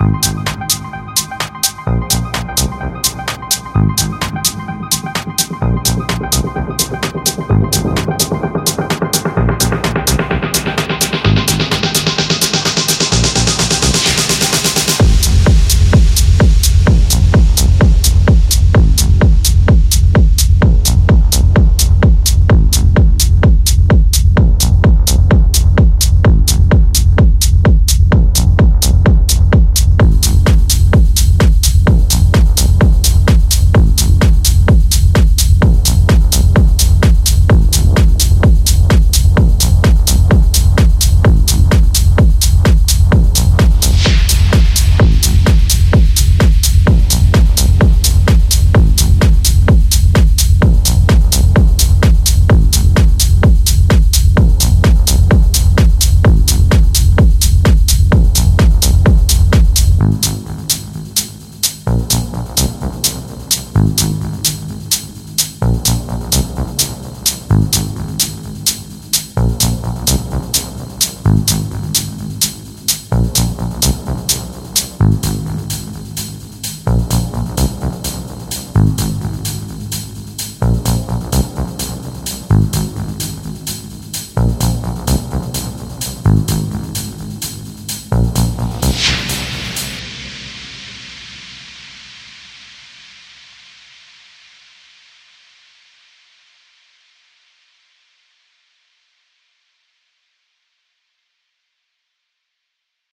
you.